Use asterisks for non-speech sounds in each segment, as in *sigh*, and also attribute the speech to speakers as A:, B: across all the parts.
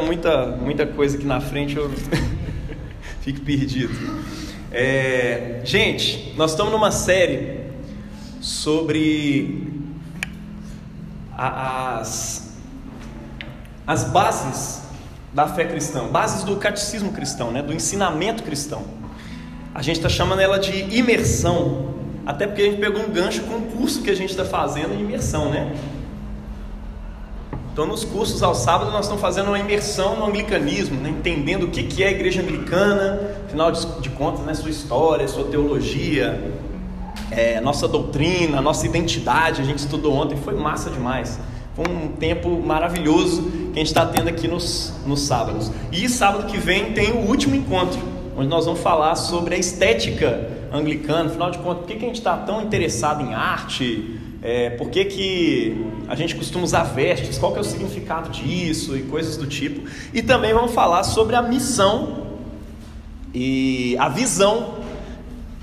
A: muita, muita coisa aqui na frente, eu *laughs* fico perdido. É, gente, nós estamos numa série sobre as, as bases da fé cristã, bases do catecismo cristão, né, do ensinamento cristão. A gente está chamando ela de imersão, até porque a gente pegou um gancho com o curso que a gente está fazendo de imersão, né? Então, nos cursos ao sábado, nós estamos fazendo uma imersão no anglicanismo, né? entendendo o que é a igreja anglicana, afinal de contas, né? sua história, sua teologia, é, nossa doutrina, nossa identidade. A gente estudou ontem, foi massa demais. Foi um tempo maravilhoso que a gente está tendo aqui nos, nos sábados. E sábado que vem tem o último encontro, onde nós vamos falar sobre a estética anglicana. Afinal de contas, por que, que a gente está tão interessado em arte? É, por que, que a gente costuma usar vestes? Qual que é o significado disso e coisas do tipo? E também vamos falar sobre a missão e a visão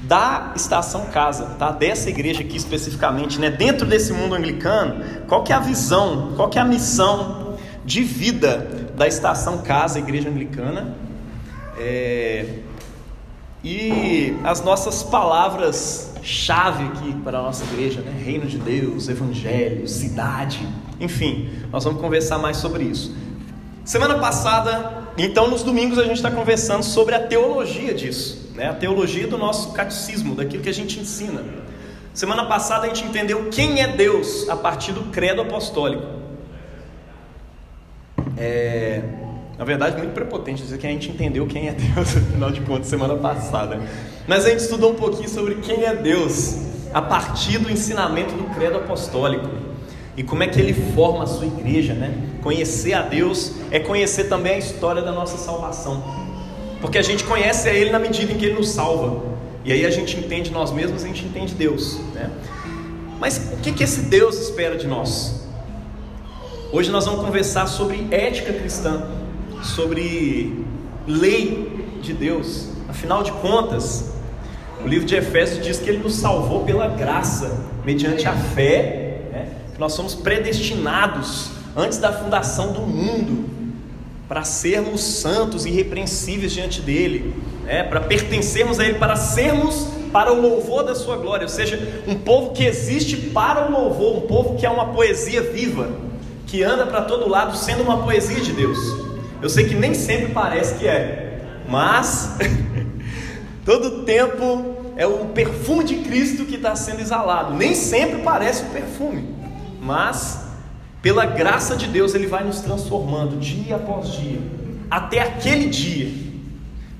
A: da estação casa, tá? Dessa igreja aqui especificamente, né? Dentro desse mundo anglicano, qual que é a visão, qual que é a missão de vida da estação casa, igreja anglicana? É... E as nossas palavras chave aqui para a nossa igreja, né? Reino de Deus, Evangelho, cidade, enfim, nós vamos conversar mais sobre isso. Semana passada, então nos domingos a gente está conversando sobre a teologia disso né? a teologia do nosso catecismo, daquilo que a gente ensina. Semana passada a gente entendeu quem é Deus a partir do credo apostólico. É, na verdade, muito prepotente dizer que a gente entendeu quem é Deus, *laughs* afinal de contas, semana passada. Mas a gente estudou um pouquinho sobre quem é Deus a partir do ensinamento do credo apostólico e como é que ele forma a sua igreja, né? Conhecer a Deus é conhecer também a história da nossa salvação. Porque a gente conhece a Ele na medida em que Ele nos salva. E aí a gente entende nós mesmos, a gente entende Deus. Né? Mas o que, que esse Deus espera de nós? Hoje nós vamos conversar sobre ética cristã, sobre lei de Deus. Afinal de contas, o livro de Efésios diz que ele nos salvou pela graça, mediante a fé, né? nós somos predestinados antes da fundação do mundo para sermos santos e irrepreensíveis diante dele, né? para pertencermos a ele, para sermos para o louvor da sua glória, ou seja, um povo que existe para o louvor, um povo que é uma poesia viva, que anda para todo lado sendo uma poesia de Deus. Eu sei que nem sempre parece que é, mas *laughs* todo tempo é o perfume de Cristo que está sendo exalado. Nem sempre parece o perfume, mas pela graça de Deus, Ele vai nos transformando dia após dia, até aquele dia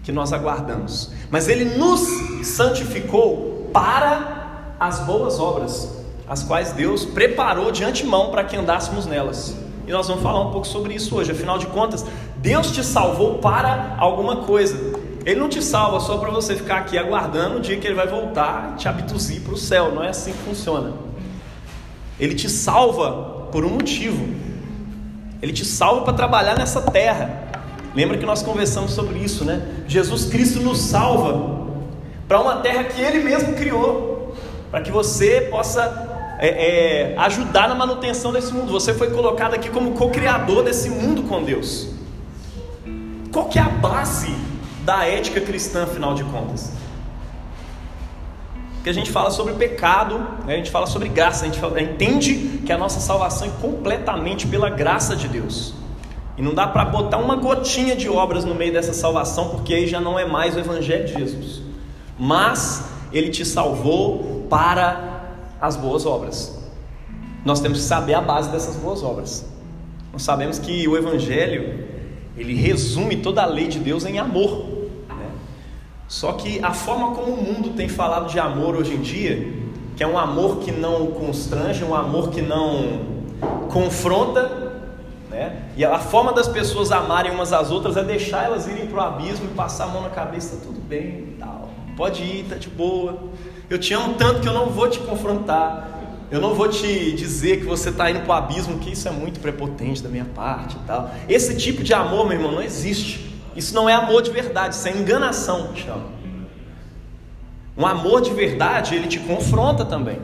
A: que nós aguardamos. Mas Ele nos santificou para as boas obras, as quais Deus preparou de antemão para que andássemos nelas. E nós vamos falar um pouco sobre isso hoje. Afinal de contas, Deus te salvou para alguma coisa. Ele não te salva só para você ficar aqui aguardando o dia que Ele vai voltar e te abduzir para o céu. Não é assim que funciona. Ele te salva por um motivo. Ele te salva para trabalhar nessa terra. Lembra que nós conversamos sobre isso, né? Jesus Cristo nos salva para uma terra que Ele mesmo criou, para que você possa é, é, ajudar na manutenção desse mundo. Você foi colocado aqui como co-criador desse mundo com Deus. Qual que é a base da ética cristã, afinal de contas? que a gente fala sobre pecado, né? a gente fala sobre graça, a gente fala, entende que a nossa salvação é completamente pela graça de Deus. E não dá para botar uma gotinha de obras no meio dessa salvação, porque aí já não é mais o Evangelho de Jesus. Mas Ele te salvou para as boas obras. Nós temos que saber a base dessas boas obras. Nós sabemos que o Evangelho ele resume toda a lei de Deus em amor. Só que a forma como o mundo tem falado de amor hoje em dia, que é um amor que não constrange, um amor que não confronta, né? E a forma das pessoas amarem umas às outras é deixar elas irem para o abismo e passar a mão na cabeça, tudo bem, tal. Pode ir, tá de boa. Eu te amo tanto que eu não vou te confrontar. Eu não vou te dizer que você está indo para o abismo, que isso é muito prepotente da minha parte e tal. Esse tipo de amor, meu irmão, não existe. Isso não é amor de verdade, isso é enganação, chama. Um amor de verdade, ele te confronta também.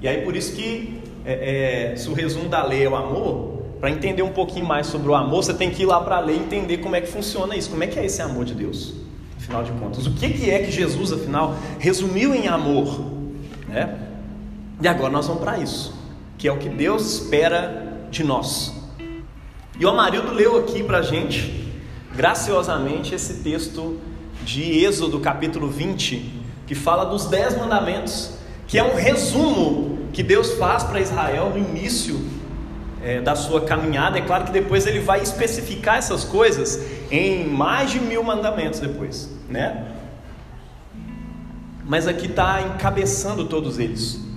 A: E aí por isso que, é, é, se o resumo da lei é o amor, para entender um pouquinho mais sobre o amor, você tem que ir lá para a lei e entender como é que funciona isso, como é que é esse amor de Deus, afinal de contas. O que, que é que Jesus, afinal, resumiu em amor? Né? E agora nós vamos para isso, que é o que Deus espera de nós. E o Amarildo leu aqui para a gente, graciosamente, esse texto de Êxodo capítulo 20, que fala dos dez mandamentos, que é um resumo que Deus faz para Israel no início é, da sua caminhada. É claro que depois ele vai especificar essas coisas em mais de mil mandamentos depois, né? Mas aqui está encabeçando todos eles.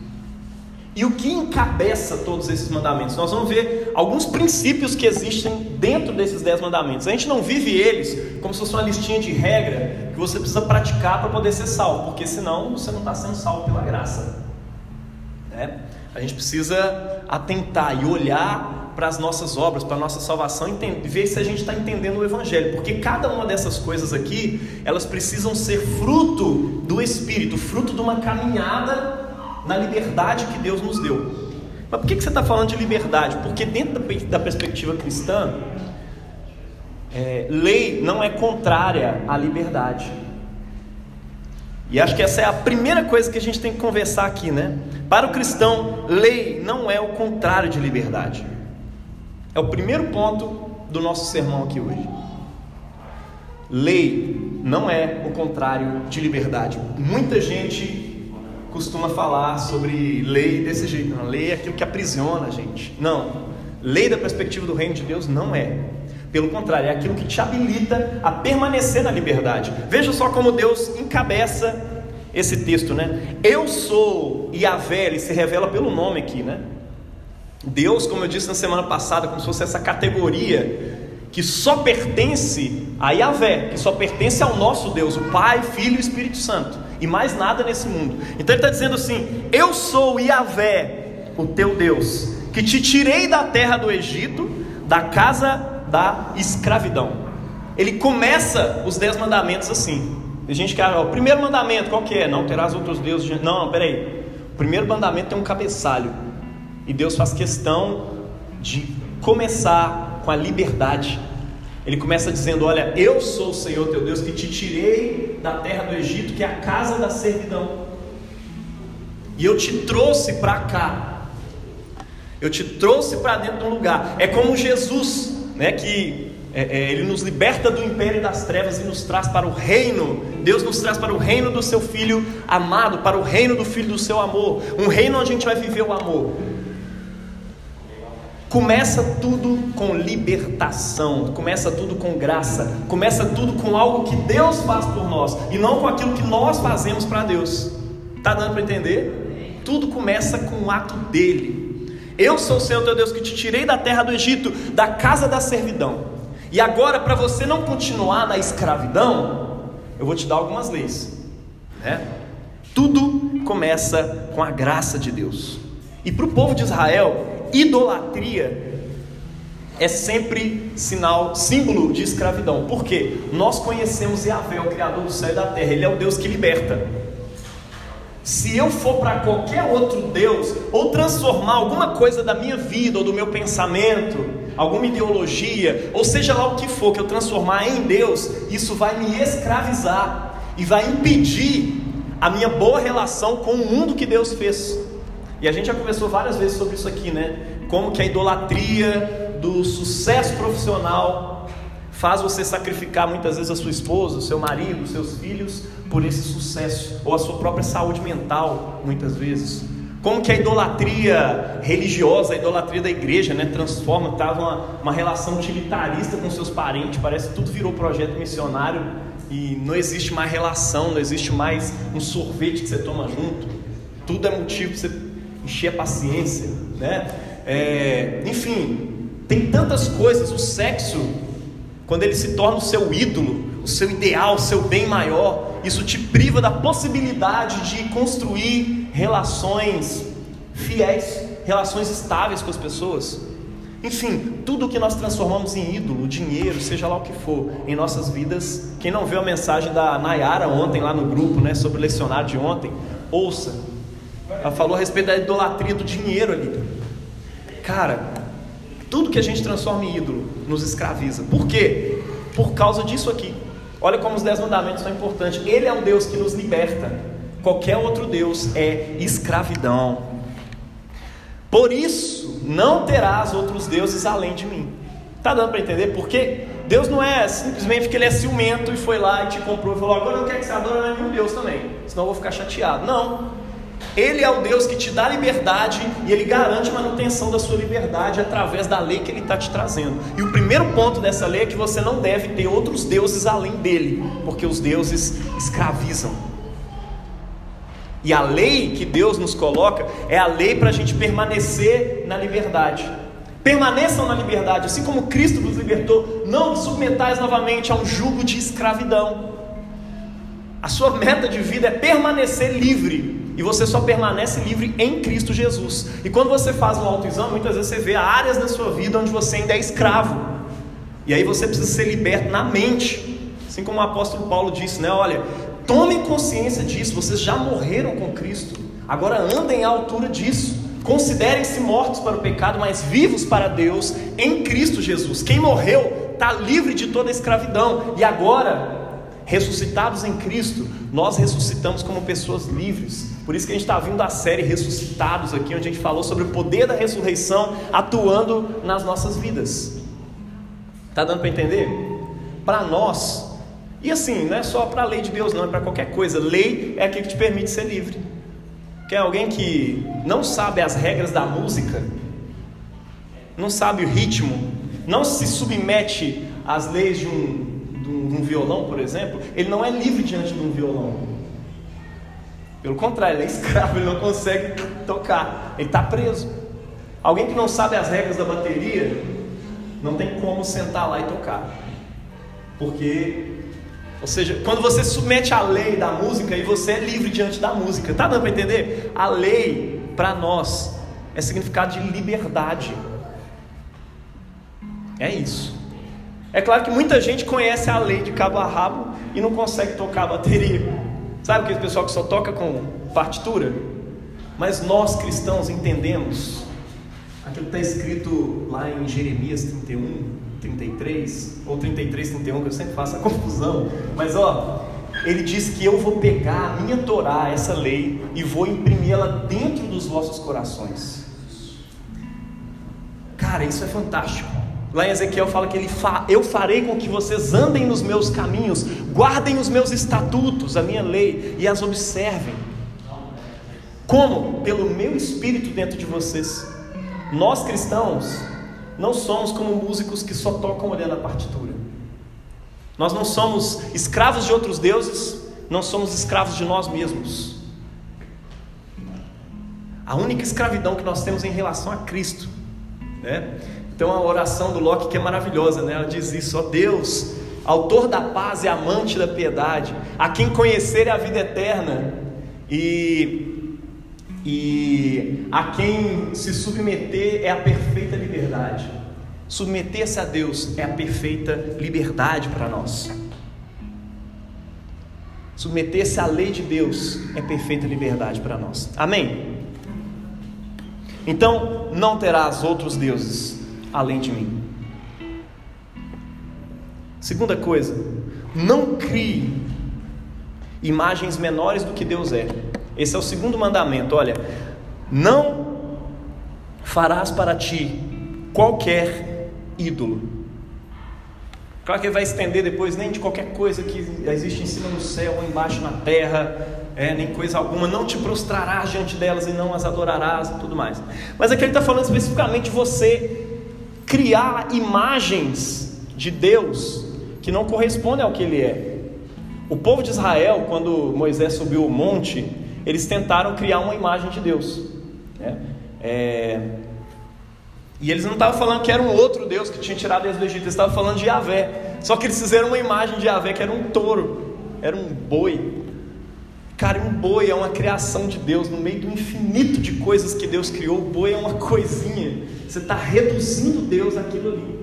A: E o que encabeça todos esses mandamentos? Nós vamos ver alguns princípios que existem dentro desses dez mandamentos. A gente não vive eles como se fosse uma listinha de regra que você precisa praticar para poder ser salvo, porque senão você não está sendo salvo pela graça. Né? A gente precisa atentar e olhar para as nossas obras, para a nossa salvação, e ver se a gente está entendendo o Evangelho, porque cada uma dessas coisas aqui, elas precisam ser fruto do Espírito, fruto de uma caminhada na liberdade que Deus nos deu. Mas por que, você está falando de liberdade? Porque dentro da, perspectiva cristã, é, lei não é contrária à liberdade. E acho que essa é a primeira coisa que a gente tem que conversar aqui, né? Para o cristão, lei não é o contrário de liberdade. É o primeiro ponto do nosso sermão aqui hoje. Lei não é o contrário de liberdade. Muita gente costuma falar sobre lei desse jeito. Não, lei é aquilo que aprisiona a gente. Não. Lei da perspectiva do reino de Deus não é. Pelo contrário, é aquilo que te habilita a permanecer na liberdade. Veja só como Deus encabeça esse texto, né? Eu sou Yahvé, ele se revela pelo nome aqui, né? Deus, como eu disse na semana passada, como se fosse essa categoria que só pertence a Yahvé, que só pertence ao nosso Deus, o Pai, Filho e Espírito Santo e mais nada nesse mundo. Então ele está dizendo assim: Eu sou Yahvé, o teu Deus, que te tirei da terra do Egito, da casa da escravidão. Ele começa os dez mandamentos assim. Tem gente que, ah, o primeiro mandamento, qual que é? Não terás outros deuses. Não, não, peraí. O primeiro mandamento tem um cabeçalho. E Deus faz questão de começar com a liberdade ele começa dizendo: Olha, eu sou o Senhor teu Deus que te tirei da terra do Egito, que é a casa da servidão, e eu te trouxe para cá. Eu te trouxe para dentro de um lugar. É como Jesus, né, que é, é, ele nos liberta do império das trevas e nos traz para o reino. Deus nos traz para o reino do seu Filho amado, para o reino do Filho do seu amor. Um reino onde a gente vai viver o amor. Começa tudo com libertação, começa tudo com graça, começa tudo com algo que Deus faz por nós e não com aquilo que nós fazemos para Deus. Tá dando para entender? Tudo começa com o ato dele. Eu sou o Senhor teu Deus que te tirei da terra do Egito, da casa da servidão. E agora, para você não continuar na escravidão, eu vou te dar algumas leis. Né? Tudo começa com a graça de Deus. E para o povo de Israel, idolatria é sempre sinal, símbolo de escravidão. Por quê? Nós conhecemos Yahvé, o Criador do céu e da terra, Ele é o Deus que liberta. Se eu for para qualquer outro Deus, ou transformar alguma coisa da minha vida ou do meu pensamento, alguma ideologia, ou seja lá o que for que eu transformar em Deus, isso vai me escravizar e vai impedir a minha boa relação com o mundo que Deus fez. E a gente já conversou várias vezes sobre isso aqui, né? Como que a idolatria do sucesso profissional faz você sacrificar muitas vezes a sua esposa, o seu marido, os seus filhos por esse sucesso, ou a sua própria saúde mental, muitas vezes. Como que a idolatria religiosa, a idolatria da igreja, né, transforma, estava uma, uma relação utilitarista com seus parentes, parece que tudo virou projeto missionário e não existe mais relação, não existe mais um sorvete que você toma junto, tudo é motivo para você encher a paciência, né? É, enfim, tem tantas coisas. O sexo, quando ele se torna o seu ídolo, o seu ideal, o seu bem maior, isso te priva da possibilidade de construir relações fiéis, relações estáveis com as pessoas. Enfim, tudo que nós transformamos em ídolo, dinheiro, seja lá o que for, em nossas vidas. Quem não viu a mensagem da Nayara ontem lá no grupo, né, sobre o lecionário de ontem, ouça ela falou a respeito da idolatria do dinheiro ali. Cara, Tudo que a gente transforma em ídolo nos escraviza. Por quê? Por causa disso aqui. Olha como os dez mandamentos são importantes. Ele é o Deus que nos liberta. Qualquer outro Deus é escravidão. Por isso, não terás outros deuses além de mim. Está dando para entender? Porque Deus não é simplesmente que ele é ciumento e foi lá e te comprou e falou: agora eu quero que você adore nenhum Deus também, senão eu vou ficar chateado. Não. Ele é o Deus que te dá liberdade e ele garante a manutenção da sua liberdade através da lei que ele está te trazendo. E o primeiro ponto dessa lei é que você não deve ter outros deuses além dele, porque os deuses escravizam. E a lei que Deus nos coloca é a lei para a gente permanecer na liberdade. Permaneçam na liberdade, assim como Cristo nos libertou. Não submetais novamente a um jugo de escravidão. A sua meta de vida é permanecer livre. E você só permanece livre em Cristo Jesus. E quando você faz um autoexame, muitas vezes você vê áreas da sua vida onde você ainda é escravo. E aí você precisa ser liberto na mente. Assim como o apóstolo Paulo disse, né? Olha, tomem consciência disso, vocês já morreram com Cristo. Agora andem à altura disso. Considerem-se mortos para o pecado, mas vivos para Deus em Cristo Jesus. Quem morreu está livre de toda escravidão. E agora ressuscitados em Cristo, nós ressuscitamos como pessoas livres. Por isso que a gente está vindo a série Ressuscitados aqui, onde a gente falou sobre o poder da ressurreição atuando nas nossas vidas. Tá dando para entender? Para nós, e assim, não é só para a lei de Deus, não, é para qualquer coisa. Lei é aquilo que te permite ser livre. Quer alguém que não sabe as regras da música, não sabe o ritmo, não se submete às leis de um de um violão, por exemplo, ele não é livre diante de um violão. Pelo contrário, ele é escravo, ele não consegue tocar, ele está preso. Alguém que não sabe as regras da bateria, não tem como sentar lá e tocar. Porque, ou seja, quando você submete à lei da música e você é livre diante da música, tá dando para entender? A lei, para nós, é significado de liberdade. É isso. É claro que muita gente conhece a lei de cabo a rabo e não consegue tocar a bateria. Sabe aquele pessoal que só toca com partitura? Mas nós cristãos entendemos aquilo que está escrito lá em Jeremias 31, 33, ou 33, 31, que eu sempre faço a confusão. Mas ó, ele diz que eu vou pegar a minha Torá, essa lei, e vou imprimir-la dentro dos vossos corações. Cara, isso é fantástico. Lá em Ezequiel fala que ele fa, eu farei com que vocês andem nos meus caminhos, guardem os meus estatutos, a minha lei e as observem. Como? Pelo meu espírito dentro de vocês. Nós cristãos não somos como músicos que só tocam olhando a partitura. Nós não somos escravos de outros deuses, não somos escravos de nós mesmos. A única escravidão que nós temos em relação a Cristo, né? Tem uma oração do Locke que é maravilhosa, né? Ela diz isso: ó Deus, autor da paz e amante da piedade, a quem conhecer é a vida eterna e, e a quem se submeter é a perfeita liberdade. Submeter-se a Deus é a perfeita liberdade para nós. Submeter-se à lei de Deus é perfeita liberdade para nós. Amém? Então, não terás outros deuses além de mim. Segunda coisa, não crie imagens menores do que Deus é. Esse é o segundo mandamento. Olha, não farás para ti qualquer ídolo. Claro que ele vai estender depois nem de qualquer coisa que existe em cima no céu ou embaixo na terra, é, nem coisa alguma. Não te prostrarás diante delas e não as adorarás e tudo mais. Mas aqui ele está falando especificamente de você criar imagens de Deus que não correspondem ao que ele é. O povo de Israel, quando Moisés subiu o monte, eles tentaram criar uma imagem de Deus. Né? É... E eles não estavam falando que era um outro Deus que tinha tirado eles do Egito, eles estavam falando de Yahvé. Só que eles fizeram uma imagem de Yahvé que era um touro, era um boi. Cara, um boi é uma criação de Deus no meio do infinito de coisas que Deus criou. O boi é uma coisinha. Você está reduzindo Deus àquilo ali.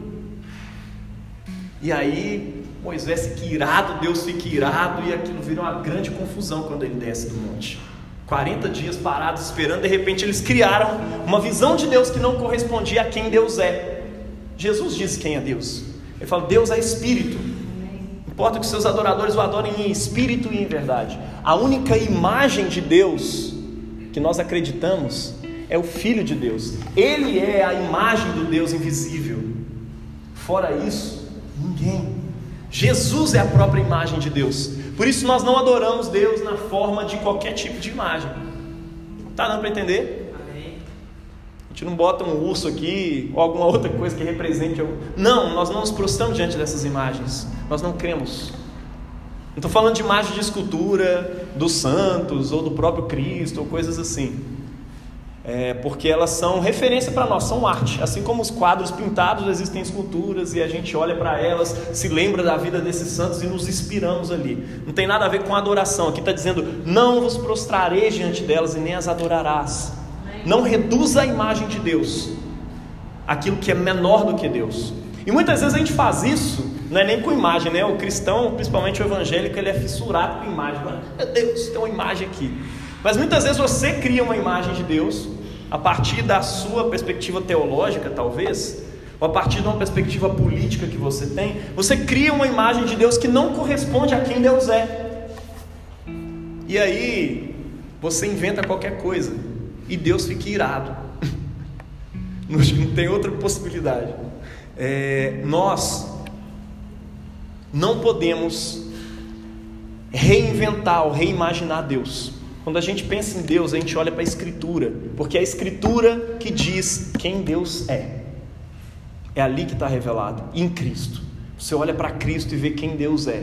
A: E aí Moisés fica irado, Deus fica irado, e aquilo vira uma grande confusão quando ele desce do monte. 40 dias parados esperando, de repente eles criaram uma visão de Deus que não correspondia a quem Deus é. Jesus disse quem é Deus. Ele fala: Deus é espírito. Importa que seus adoradores o adorem em espírito e em verdade. A única imagem de Deus que nós acreditamos é o Filho de Deus. Ele é a imagem do Deus invisível. Fora isso, ninguém. Jesus é a própria imagem de Deus. Por isso nós não adoramos Deus na forma de qualquer tipo de imagem. Tá dando para entender? A gente não bota um urso aqui ou alguma outra coisa que represente. Não, nós não nos prostramos diante dessas imagens. Nós não cremos. Não estou falando de imagem de escultura dos santos ou do próprio Cristo ou coisas assim é, porque elas são referência para nós, são arte. Assim como os quadros pintados existem esculturas e a gente olha para elas, se lembra da vida desses santos e nos inspiramos ali. Não tem nada a ver com adoração. Aqui está dizendo: não vos prostrarei diante delas e nem as adorarás. Não reduza a imagem de Deus, aquilo que é menor do que Deus. E muitas vezes a gente faz isso, não é nem com imagem, né? O cristão, principalmente o evangélico, ele é fissurado com imagem. Meu Deus, tem uma imagem aqui. Mas muitas vezes você cria uma imagem de Deus a partir da sua perspectiva teológica, talvez, ou a partir de uma perspectiva política que você tem, você cria uma imagem de Deus que não corresponde a quem Deus é. E aí, você inventa qualquer coisa e Deus fica irado. *laughs* Não tem outra possibilidade. É, nós não podemos reinventar ou reimaginar Deus. Quando a gente pensa em Deus, a gente olha para a Escritura, porque é a Escritura que diz quem Deus é. É ali que está revelado, em Cristo. Você olha para Cristo e vê quem Deus é.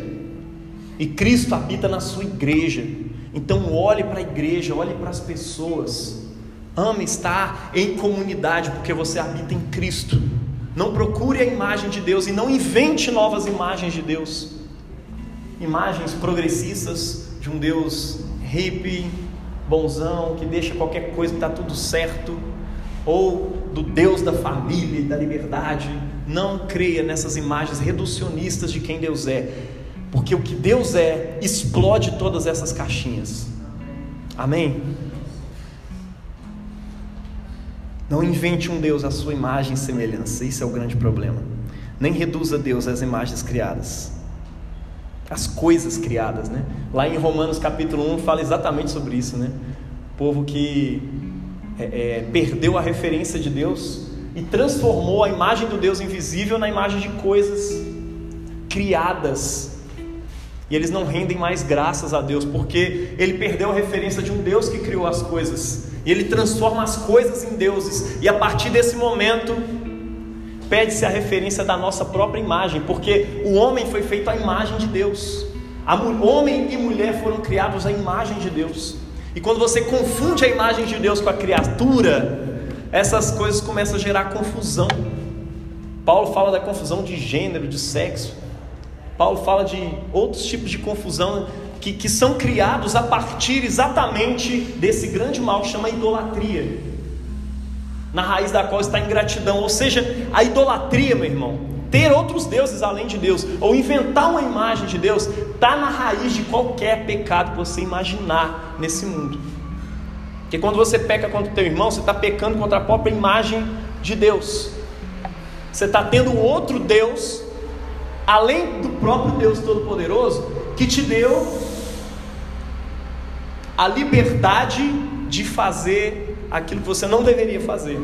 A: E Cristo habita na sua igreja. Então olhe para a igreja, olhe para as pessoas. Ame estar em comunidade, porque você habita em Cristo. Não procure a imagem de Deus e não invente novas imagens de Deus. Imagens progressistas de um Deus hippie, bonzão, que deixa qualquer coisa que está tudo certo, ou do Deus da família e da liberdade. Não creia nessas imagens reducionistas de quem Deus é, porque o que Deus é explode todas essas caixinhas. Amém? Não invente um Deus à sua imagem e semelhança, isso é o grande problema. Nem reduza Deus às imagens criadas as coisas criadas, né? Lá em Romanos capítulo 1 fala exatamente sobre isso, né? O povo que é, é, perdeu a referência de Deus e transformou a imagem do Deus invisível na imagem de coisas criadas. E eles não rendem mais graças a Deus, porque ele perdeu a referência de um Deus que criou as coisas. E ele transforma as coisas em deuses. E a partir desse momento, pede-se a referência da nossa própria imagem, porque o homem foi feito à imagem de Deus. A homem e mulher foram criados à imagem de Deus. E quando você confunde a imagem de Deus com a criatura, essas coisas começam a gerar confusão. Paulo fala da confusão de gênero, de sexo. Paulo fala de outros tipos de confusão que, que são criados a partir exatamente desse grande mal que chama idolatria na raiz da qual está a ingratidão, ou seja, a idolatria, meu irmão. Ter outros deuses além de Deus, ou inventar uma imagem de Deus, está na raiz de qualquer pecado que você imaginar nesse mundo. Porque quando você peca contra o teu irmão, você está pecando contra a própria imagem de Deus. Você está tendo outro Deus, além do próprio Deus Todo-Poderoso, que te deu a liberdade de fazer aquilo que você não deveria fazer.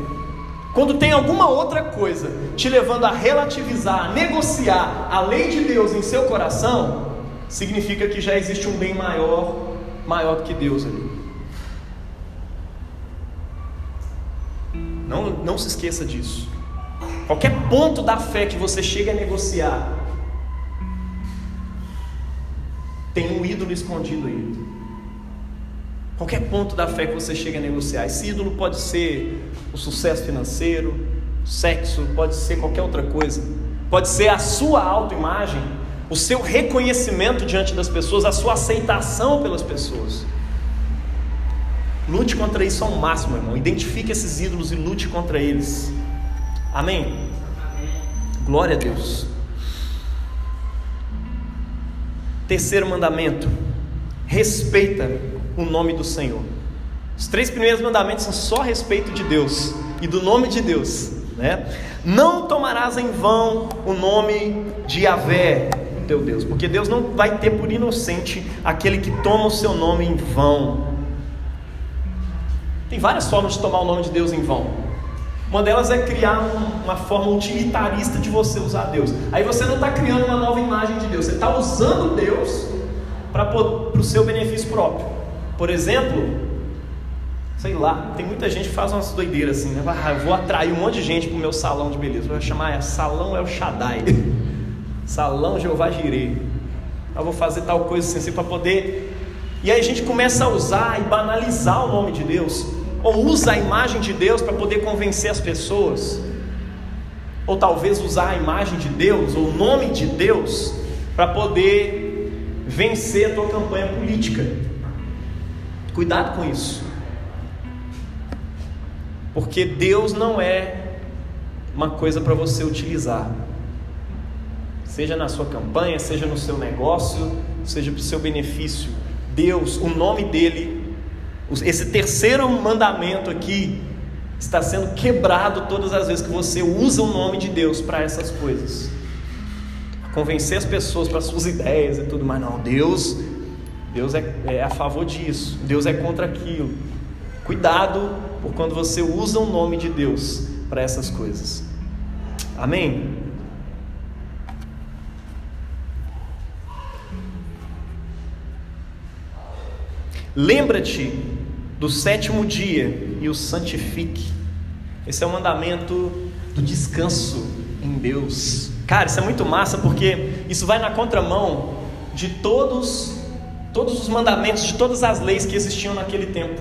A: Quando tem alguma outra coisa te levando a relativizar, a negociar a lei de Deus em seu coração, significa que já existe um bem maior, maior do que Deus ali. Não, não se esqueça disso. Qualquer ponto da fé que você chega a negociar, tem um ídolo escondido aí. Qualquer ponto da fé que você chega a negociar. Esse ídolo pode ser o sucesso financeiro, sexo, pode ser qualquer outra coisa. Pode ser a sua autoimagem, o seu reconhecimento diante das pessoas, a sua aceitação pelas pessoas. Lute contra isso ao máximo, irmão. Identifique esses ídolos e lute contra eles. Amém? Glória a Deus. Terceiro mandamento: respeita o nome do Senhor. Os três primeiros mandamentos são só a respeito de Deus e do nome de Deus. Né? Não tomarás em vão o nome de Yahvé, teu Deus, porque Deus não vai ter por inocente aquele que toma o seu nome em vão. Tem várias formas de tomar o nome de Deus em vão. Uma delas é criar uma forma utilitarista de você usar Deus. Aí você não está criando uma nova imagem de Deus, você está usando Deus para o seu benefício próprio. Por exemplo, sei lá, tem muita gente que faz umas doideiras assim, né? Ah, eu vou atrair um monte de gente para o meu salão de beleza. Vou chamar é, Salão El Shaddai, *laughs* Salão Jeová Jireh. Eu vou fazer tal coisa assim, assim para poder. E aí a gente começa a usar e banalizar o nome de Deus ou usa a imagem de Deus para poder convencer as pessoas, ou talvez usar a imagem de Deus ou o nome de Deus para poder vencer a tua campanha política. Cuidado com isso. Porque Deus não é uma coisa para você utilizar. Seja na sua campanha, seja no seu negócio, seja para o seu benefício. Deus, o nome dele esse terceiro mandamento aqui está sendo quebrado todas as vezes que você usa o nome de Deus para essas coisas. Convencer as pessoas para suas ideias e tudo mais. Não, Deus, Deus é, é a favor disso. Deus é contra aquilo. Cuidado por quando você usa o nome de Deus para essas coisas. Amém? Lembra-te do sétimo dia e o santifique. Esse é o mandamento do descanso em Deus. Cara, isso é muito massa porque isso vai na contramão de todos todos os mandamentos, de todas as leis que existiam naquele tempo.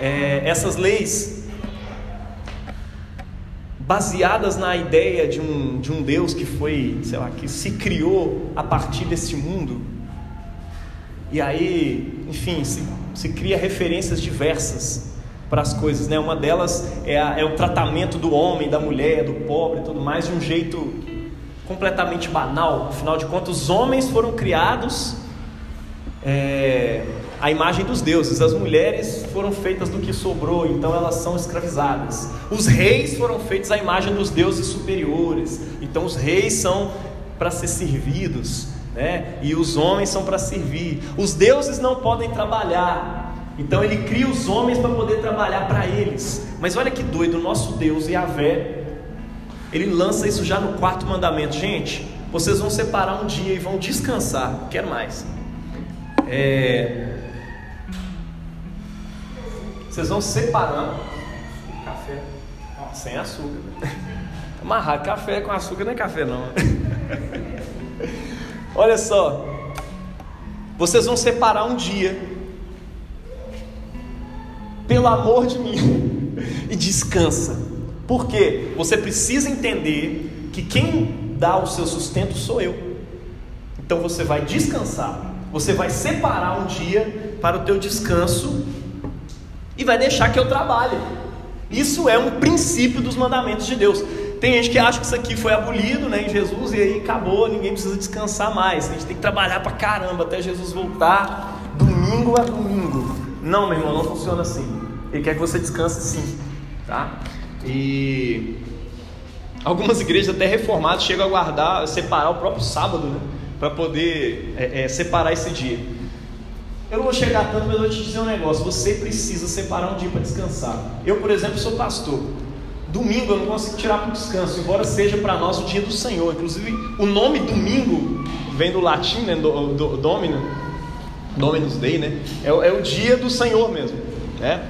A: É, essas leis baseadas na ideia de um, de um Deus que foi, sei lá, que se criou a partir desse mundo, e aí, enfim, se, se cria referências diversas para as coisas, né? Uma delas é, a, é o tratamento do homem, da mulher, do pobre tudo mais de um jeito completamente banal. Afinal de contas, os homens foram criados é, à imagem dos deuses, as mulheres foram feitas do que sobrou, então elas são escravizadas. Os reis foram feitos à imagem dos deuses superiores, então os reis são para ser servidos né? e os homens são para servir. Os deuses não podem trabalhar, então ele cria os homens para poder trabalhar para eles. Mas olha que doido, o nosso Deus, Yahvé, ele lança isso já no quarto mandamento. Gente, vocês vão separar um dia e vão descansar. Quero mais. É... Vocês vão separar café sem açúcar. Amarrar café com açúcar não é café não. *laughs* Olha só, vocês vão separar um dia, pelo amor de mim, e descansa. Porque você precisa entender que quem dá o seu sustento sou eu. Então você vai descansar, você vai separar um dia para o teu descanso e vai deixar que eu trabalhe. Isso é um princípio dos mandamentos de Deus. Tem gente que acha que isso aqui foi abolido né, em Jesus e aí acabou, ninguém precisa descansar mais. A gente tem que trabalhar pra caramba até Jesus voltar, domingo a domingo. Não, meu irmão, não funciona assim. Ele quer que você descanse sim, tá? E algumas igrejas até reformadas chegam a guardar, separar o próprio sábado, né? Para poder é, é, separar esse dia. Eu não vou chegar tanto, mas eu vou te dizer um negócio. Você precisa separar um dia para descansar. Eu, por exemplo, sou pastor. Domingo eu não consigo tirar para o descanso, embora seja para nós o dia do Senhor. Inclusive, o nome domingo vem do latim, né, do, do, domino, Dominus Dei, né? É, é, o dia do Senhor mesmo, né?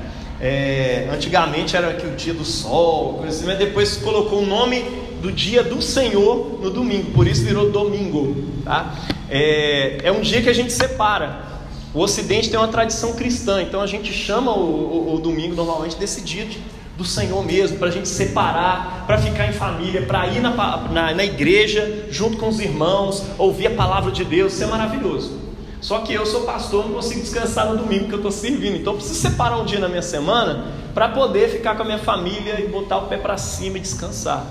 A: É, antigamente era aqui o dia do sol, assim, mas depois colocou o nome do dia do Senhor no domingo, por isso virou domingo, tá? É, é um dia que a gente separa. O Ocidente tem uma tradição cristã, então a gente chama o, o, o domingo normalmente desse dia de do Senhor mesmo, para a gente separar, para ficar em família, para ir na, na, na, igreja junto com os irmãos, ouvir a palavra de Deus, isso é maravilhoso. Só que eu sou pastor, não consigo descansar no domingo que eu estou servindo, então eu preciso separar um dia na minha semana para poder ficar com a minha família e botar o pé para cima e descansar.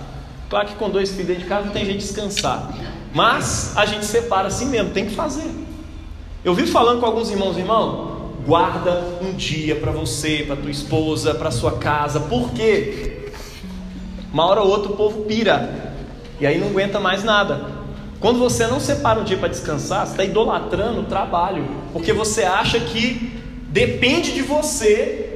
A: Claro que com dois filhos dentro de casa não tem jeito de descansar, mas a gente separa assim mesmo, tem que fazer. Eu vi falando com alguns irmãos, irmão, Guarda um dia para você, para tua esposa, para sua casa. Por quê? Uma hora ou outra o povo pira. E aí não aguenta mais nada. Quando você não separa um dia para descansar, você está idolatrando o trabalho, porque você acha que depende de você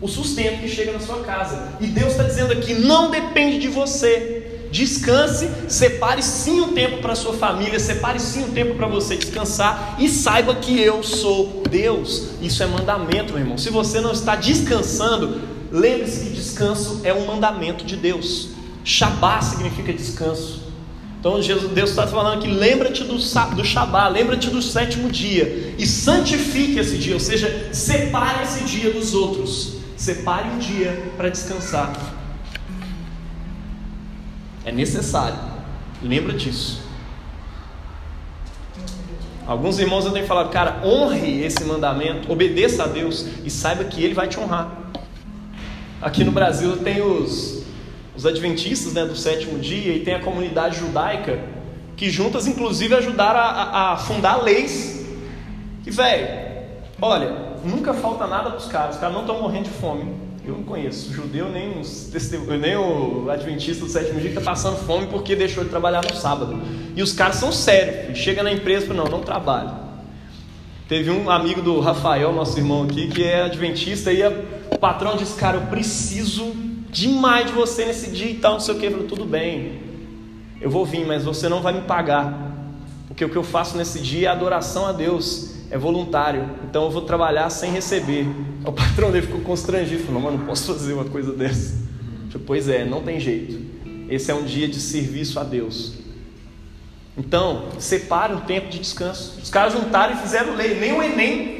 A: o sustento que chega na sua casa. E Deus está dizendo aqui: não depende de você. Descanse, separe sim um tempo para sua família, separe sim um tempo para você descansar e saiba que eu sou Deus. Isso é mandamento, meu irmão. Se você não está descansando, lembre-se que descanso é um mandamento de Deus. Shabá significa descanso. Então Jesus, Deus está falando aqui, lembra-te do, do Shabá, lembra-te do sétimo dia e santifique esse dia, ou seja, separe esse dia dos outros. Separe um dia para descansar. É necessário. Lembra disso. Alguns irmãos eu tenho falado, cara, honre esse mandamento, obedeça a Deus e saiba que Ele vai te honrar. Aqui no Brasil tem os, os adventistas né, do sétimo dia e tem a comunidade judaica que juntas inclusive ajudaram a, a, a fundar leis que, velho, olha, nunca falta nada para os caras, os caras não estão morrendo de fome. Eu não conheço judeu nem, os, nem o adventista do sétimo dia que está passando fome porque deixou de trabalhar no sábado. E os caras são sérios, chega na empresa e não, não trabalho. Teve um amigo do Rafael, nosso irmão aqui, que é adventista, e o patrão disse, cara, eu preciso demais de você nesse dia e tal, não sei o que. Eu falei, tudo bem, eu vou vir, mas você não vai me pagar. Porque o que eu faço nesse dia é adoração a Deus é voluntário, então eu vou trabalhar sem receber. O patrão dele ficou constrangido, falou: Mas não posso fazer uma coisa dessa. Falei, pois é, não tem jeito. Esse é um dia de serviço a Deus. Então, separe um tempo de descanso. Os caras juntaram e fizeram lei, nem o Enem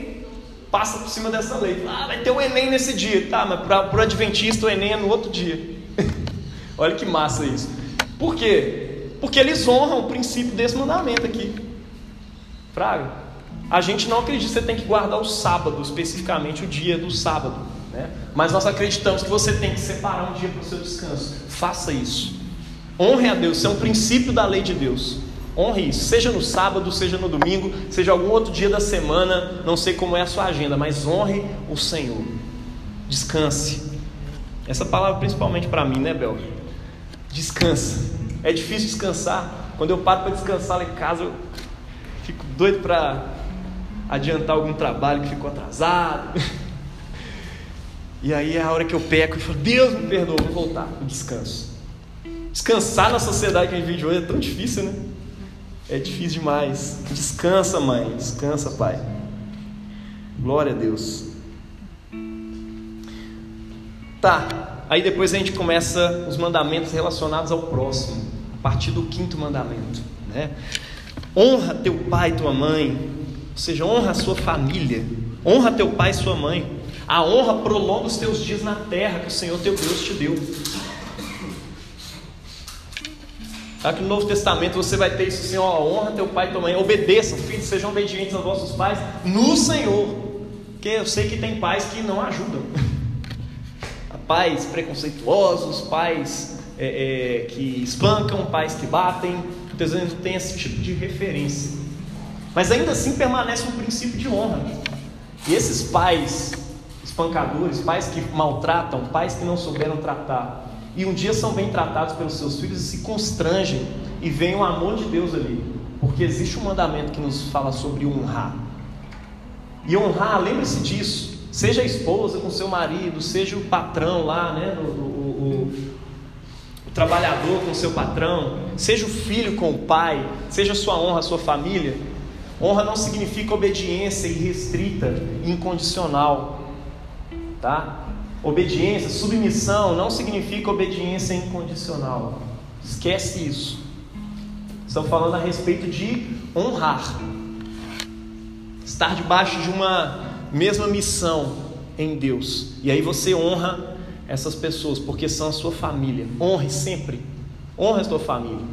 A: passa por cima dessa lei. Ah, vai ter o Enem nesse dia, tá? Mas para o Adventista o Enem é no outro dia. *laughs* Olha que massa isso. Por quê? Porque eles honram o princípio desse mandamento aqui. Fraga. A gente não acredita que você tem que guardar o sábado, especificamente o dia do sábado. Né? Mas nós acreditamos que você tem que separar um dia para o seu descanso. Faça isso. Honre a Deus, isso é um princípio da lei de Deus. Honre isso, seja no sábado, seja no domingo, seja algum outro dia da semana, não sei como é a sua agenda, mas honre o Senhor. Descanse. Essa palavra principalmente para mim, né, Bel? Descansa. É difícil descansar. Quando eu paro para descansar lá em casa, eu fico doido para adiantar algum trabalho que ficou atrasado. E aí é a hora que eu peco e falo, Deus me perdoa, vou voltar, o descanso. Descansar na sociedade que a gente vive hoje é tão difícil, né? É difícil demais. Descansa, mãe, descansa, pai. Glória a Deus. Tá, aí depois a gente começa os mandamentos relacionados ao próximo, a partir do quinto mandamento, né? Honra teu pai e tua mãe, ou seja, honra a sua família, honra teu pai e sua mãe. A honra prolonga os teus dias na terra que o Senhor teu Deus te deu. Aqui no Novo Testamento você vai ter isso assim: ó, honra teu pai e tua mãe, obedeçam, filhos, sejam obedientes aos vossos pais no Senhor. Porque eu sei que tem pais que não ajudam. *laughs* Pais preconceituosos, pais é, é, que espancam, pais que batem. Muitas vezes não tem esse tipo de referência. Mas ainda assim permanece um princípio de honra. E esses pais espancadores, pais que maltratam, pais que não souberam tratar, e um dia são bem tratados pelos seus filhos e se constrangem e veem o amor de Deus ali, porque existe um mandamento que nos fala sobre honrar. E honrar, lembre-se disso, seja a esposa com seu marido, seja o patrão lá, né, o, o, o, o trabalhador com seu patrão, seja o filho com o pai, seja sua honra, sua família, Honra não significa obediência irrestrita incondicional, tá? Obediência, submissão não significa obediência incondicional. Esquece isso. Estamos falando a respeito de honrar. Estar debaixo de uma mesma missão em Deus. E aí você honra essas pessoas, porque são a sua família. Honre sempre. Honre a sua família.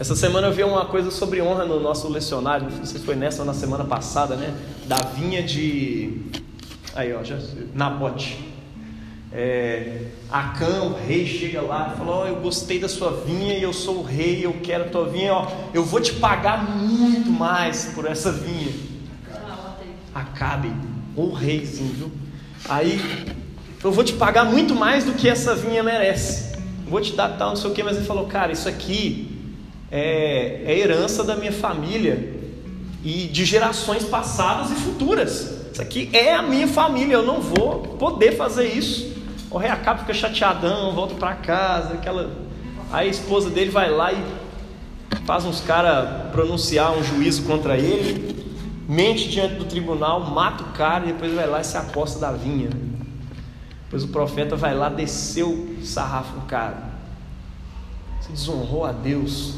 A: Essa semana eu vi uma coisa sobre honra no nosso lecionário, não sei se foi nessa ou na semana passada, né? Da vinha de. Aí, ó, já... Nabote. É, Acã, o rei, chega lá e fala: Ó, oh, eu gostei da sua vinha e eu sou o rei, eu quero a tua vinha, ó, eu vou te pagar muito mais por essa vinha. Acabe, o rei, sim, viu? Aí, eu vou te pagar muito mais do que essa vinha merece. vou te dar tal, não sei o que, mas ele falou, cara, isso aqui é, é herança da minha família e de gerações passadas e futuras. Isso aqui é a minha família, eu não vou poder fazer isso. O rei acaba, fica chateadão, volta para casa, aquela. Aí a esposa dele vai lá e faz uns caras pronunciar um juízo contra ele, mente diante do tribunal, mata o cara e depois vai lá e se aposta da vinha. Depois o profeta vai lá, desceu o sarrafo no cara. Você desonrou a Deus.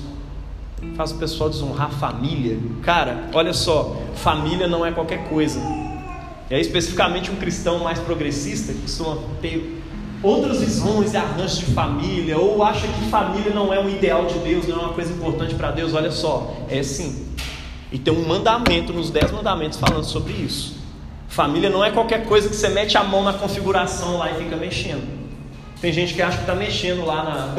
A: Faz o pessoal desonrar a família. Cara, olha só, família não é qualquer coisa. Aí, especificamente um cristão mais progressista, que costuma ter outras visões e arranjos de família, ou acha que família não é um ideal de Deus, não é uma coisa importante para Deus, olha só, é sim. E tem um mandamento nos dez mandamentos falando sobre isso. Família não é qualquer coisa que você mete a mão na configuração lá e fica mexendo. Tem gente que acha que está mexendo lá na,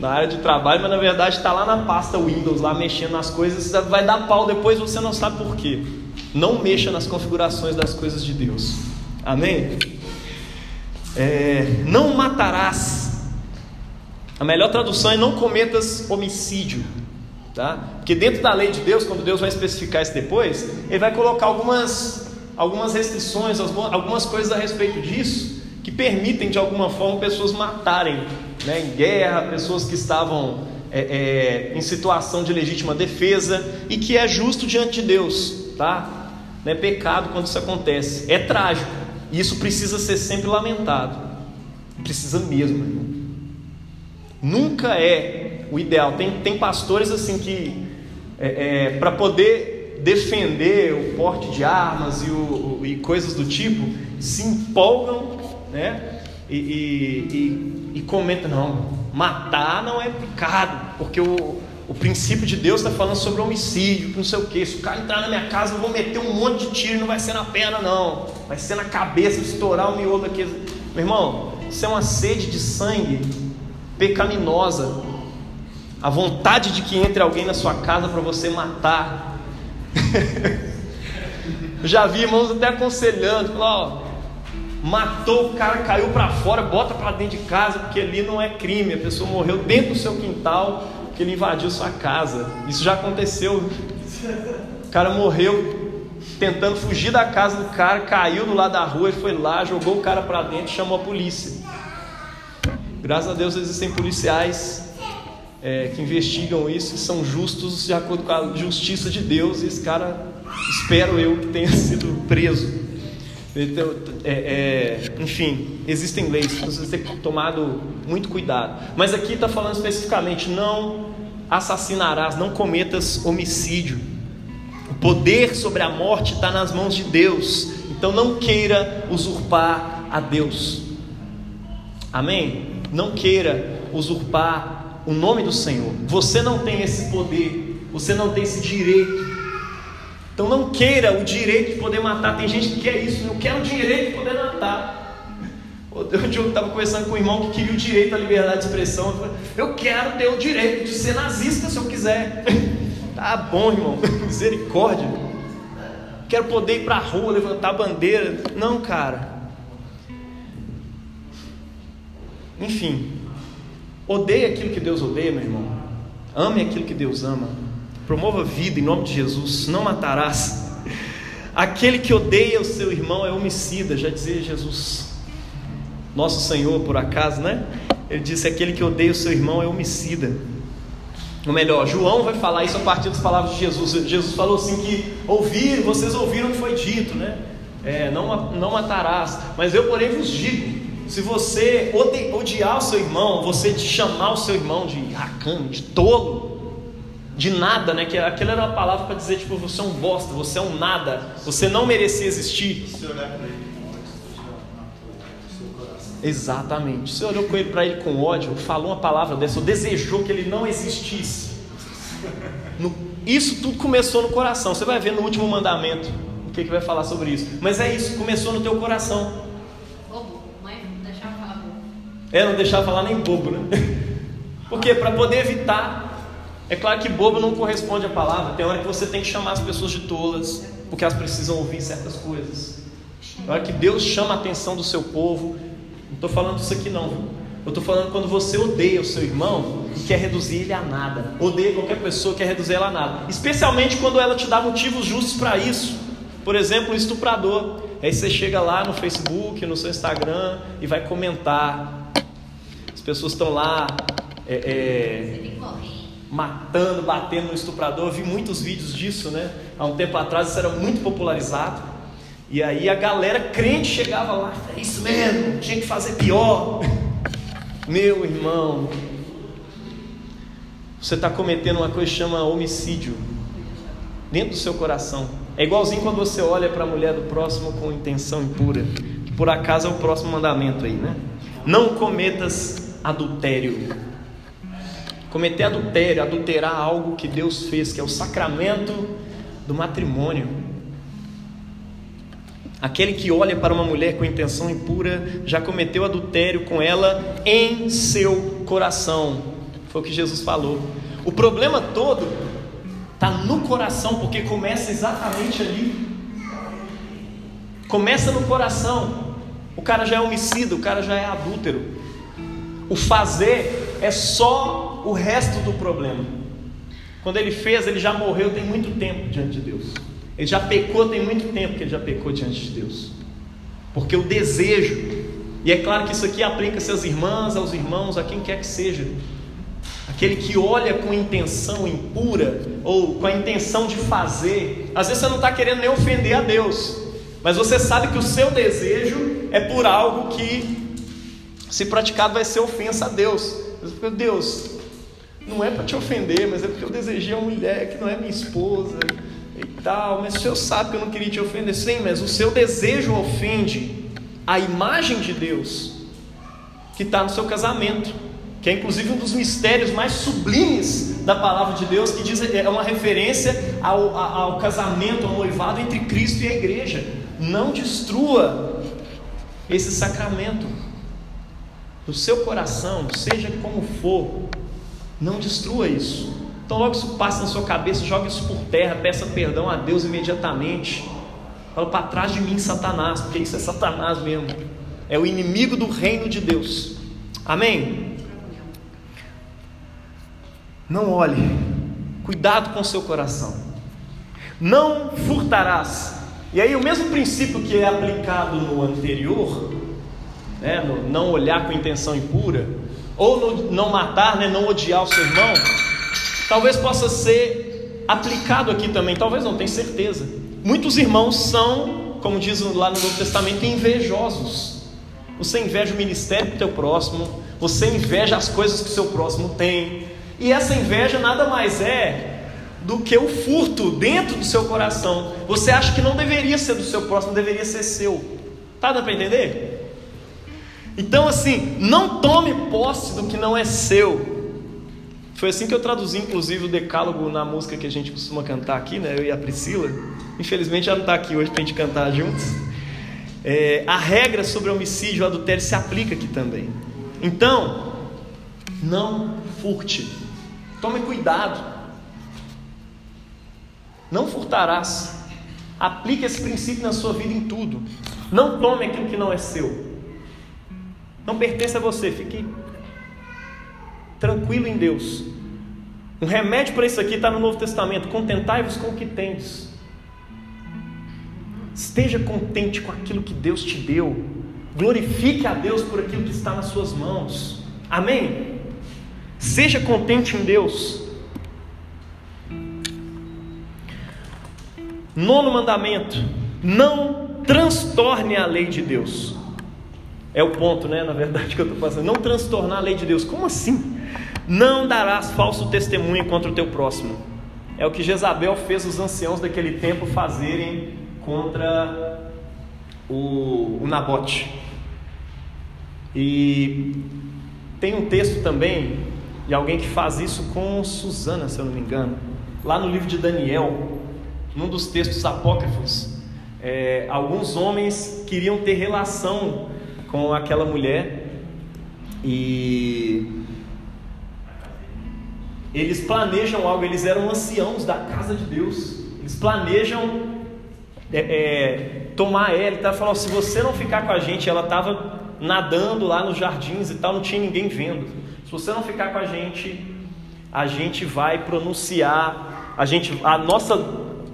A: na área de trabalho, mas na verdade está lá na pasta Windows, lá mexendo nas coisas, vai dar pau depois, você não sabe por quê. Não mexa nas configurações das coisas de Deus. Amém? É, não matarás. A melhor tradução é não cometas homicídio. Tá? Porque dentro da lei de Deus, quando Deus vai especificar isso depois, Ele vai colocar algumas, algumas restrições, algumas coisas a respeito disso, que permitem de alguma forma pessoas matarem né, em guerra, pessoas que estavam é, é, em situação de legítima defesa e que é justo diante de Deus. Tá? Não é pecado quando isso acontece, é trágico. E isso precisa ser sempre lamentado. Precisa mesmo. Nunca é o ideal. Tem, tem pastores assim que, é, é, para poder defender o porte de armas e, o, e coisas do tipo, se empolgam né? e, e, e, e comentam: não, matar não é pecado, porque o, o princípio de Deus está falando sobre homicídio, não sei o que. Se o cara entrar na minha casa, eu vou meter um monte de tiro, não vai ser na perna, não. Vai ser na cabeça, estourar o miolo aqui. Meu irmão, isso é uma sede de sangue pecaminosa. A vontade de que entre alguém na sua casa para você matar. *laughs* já vi irmãos até aconselhando, ó, matou o cara, caiu para fora, bota para dentro de casa, porque ali não é crime. A pessoa morreu dentro do seu quintal que ele invadiu sua casa. Isso já aconteceu. O cara morreu tentando fugir da casa do cara, caiu do lado da rua, ele foi lá, jogou o cara para dentro, chamou a polícia. Graças a Deus existem policiais é, que investigam isso e são justos de acordo com a justiça de Deus. E esse cara, espero eu, que tenha sido preso. Então, é, é, enfim, existem leis, você tem que tomado muito cuidado. Mas aqui está falando especificamente: não assassinarás, não cometas homicídio. O poder sobre a morte está nas mãos de Deus. Então não queira usurpar a Deus. Amém? Não queira usurpar o nome do Senhor. Você não tem esse poder, você não tem esse direito então não queira o direito de poder matar. Tem gente que quer isso, eu quero o direito de poder matar. O Diogo estava conversando com um irmão que queria o direito à liberdade de expressão. Eu quero ter o direito de ser nazista se eu quiser. *laughs* Tá bom, irmão, *laughs* misericórdia. Quero poder ir para a rua, levantar a bandeira. Não, cara. Enfim, odeie aquilo que Deus odeia, meu irmão. Ame aquilo que Deus ama. Promova vida em nome de Jesus. Não matarás. Aquele que odeia o seu irmão é homicida, já dizia Jesus. Nosso Senhor, por acaso, né? Ele disse: aquele que odeia o seu irmão é homicida. Ou melhor, João vai falar isso a partir das palavras de Jesus. Jesus falou assim que ouviram, vocês ouviram o que foi dito, né? É, não, não matarás. Mas eu, porém, vos digo: se você odiar o seu irmão, você te chamar o seu irmão de racão, de tolo, de nada, né? Que aquilo era uma palavra para dizer tipo você é um bosta, você é um nada, você não merecia existir. Exatamente. Você olhou para ele com ódio, falou uma palavra dessa, ou desejou que ele não existisse. No, isso tudo começou no coração. Você vai ver no último mandamento o que, que vai falar sobre isso. Mas é isso, começou no teu coração.
B: Bobo, mãe, não deixava falar bobo.
A: É, não deixava falar nem bobo, né? *laughs* Porque para poder evitar é claro que bobo não corresponde à palavra. Tem hora que você tem que chamar as pessoas de tolas, porque elas precisam ouvir certas coisas. Tem hora que Deus chama a atenção do seu povo. Não estou falando isso aqui não. Eu estou falando quando você odeia o seu irmão e quer reduzir ele a nada. Odeia qualquer pessoa, quer reduzir ela a nada. Especialmente quando ela te dá motivos justos para isso. Por exemplo, um estuprador. Aí você chega lá no Facebook, no seu Instagram e vai comentar. As pessoas estão lá é, é, matando, batendo no estuprador. Eu vi muitos vídeos disso, né? Há um tempo atrás isso era muito popularizado. E aí a galera crente chegava lá, é isso mesmo, tinha que fazer pior. *laughs* Meu irmão, você está cometendo uma coisa que chama homicídio dentro do seu coração. É igualzinho quando você olha para a mulher do próximo com intenção impura, que por acaso é o próximo mandamento aí, né? Não cometas adultério. Cometer adultério, adulterar algo que Deus fez, que é o sacramento do matrimônio. Aquele que olha para uma mulher com intenção impura já cometeu adultério com ela em seu coração. Foi o que Jesus falou. O problema todo está no coração, porque começa exatamente ali. Começa no coração. O cara já é homicida, o cara já é adúltero. O fazer é só o resto do problema. Quando ele fez, ele já morreu tem muito tempo diante de Deus. Ele já pecou tem muito tempo que ele já pecou diante de Deus. Porque o desejo, e é claro que isso aqui aplica-se às irmãs, aos irmãos, a quem quer que seja. Aquele que olha com intenção impura, ou com a intenção de fazer, às vezes você não está querendo nem ofender a Deus, mas você sabe que o seu desejo é por algo que, se praticado, vai ser ofensa a Deus. Deus, não é para te ofender, mas é porque eu desejei uma mulher que não é minha esposa e tal, mas o Senhor sabe que eu não queria te ofender. Sim, mas o seu desejo ofende a imagem de Deus que está no seu casamento, que é inclusive um dos mistérios mais sublimes da palavra de Deus, que diz é uma referência ao, ao casamento, ao noivado entre Cristo e a igreja. Não destrua esse sacramento do seu coração, seja como for, não destrua isso. Então, logo isso passa na sua cabeça, joga isso por terra, peça perdão a Deus imediatamente. Fala para trás de mim, Satanás, porque isso é Satanás mesmo. É o inimigo do reino de Deus. Amém? Não olhe, cuidado com o seu coração. Não furtarás. E aí, o mesmo princípio que é aplicado no anterior, né, no não olhar com intenção impura, ou no não matar, né, não odiar o seu irmão, talvez possa ser aplicado aqui também, talvez não, tenho certeza. Muitos irmãos são, como diz lá no Novo Testamento, invejosos. Você inveja o ministério do teu próximo, você inveja as coisas que o seu próximo tem. E essa inveja nada mais é do que o furto dentro do seu coração. Você acha que não deveria ser do seu próximo, deveria ser seu. Tá dando para entender? Então, assim, não tome posse do que não é seu. Foi assim que eu traduzi, inclusive, o decálogo na música que a gente costuma cantar aqui, né? Eu e a Priscila. Infelizmente, ela não está aqui hoje para a gente cantar juntos. É, a regra sobre homicídio adultério se aplica aqui também. Então, não furte. Tome cuidado. Não furtarás. Aplique esse princípio na sua vida em tudo. Não tome aquilo que não é seu. Não pertence a você. Fique tranquilo em Deus. Um remédio para isso aqui está no Novo Testamento: contentai-vos com o que tendes. Esteja contente com aquilo que Deus te deu. Glorifique a Deus por aquilo que está nas suas mãos. Amém? Seja contente em Deus. Nono mandamento: não transtorne a lei de Deus. É o ponto, né? Na verdade, que eu estou passando. Não transtornar a lei de Deus. Como assim? Não darás falso testemunho contra o teu próximo. É o que Jezabel fez os anciãos daquele tempo fazerem contra o, o Nabote. E tem um texto também de alguém que faz isso com Susana, se eu não me engano, lá no livro de Daniel, num dos textos apócrifos. É, alguns homens queriam ter relação com aquela mulher e eles planejam algo, eles eram anciãos da casa de Deus, eles planejam é, é, tomar ela, tá falando, se você não ficar com a gente, ela estava nadando lá nos jardins e tal, não tinha ninguém vendo. Se você não ficar com a gente, a gente vai pronunciar, a gente, a nossa